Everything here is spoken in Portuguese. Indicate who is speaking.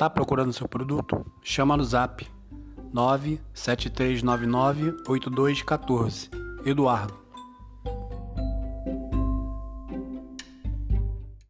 Speaker 1: Está procurando seu produto? Chama no Zap 973998214. Eduardo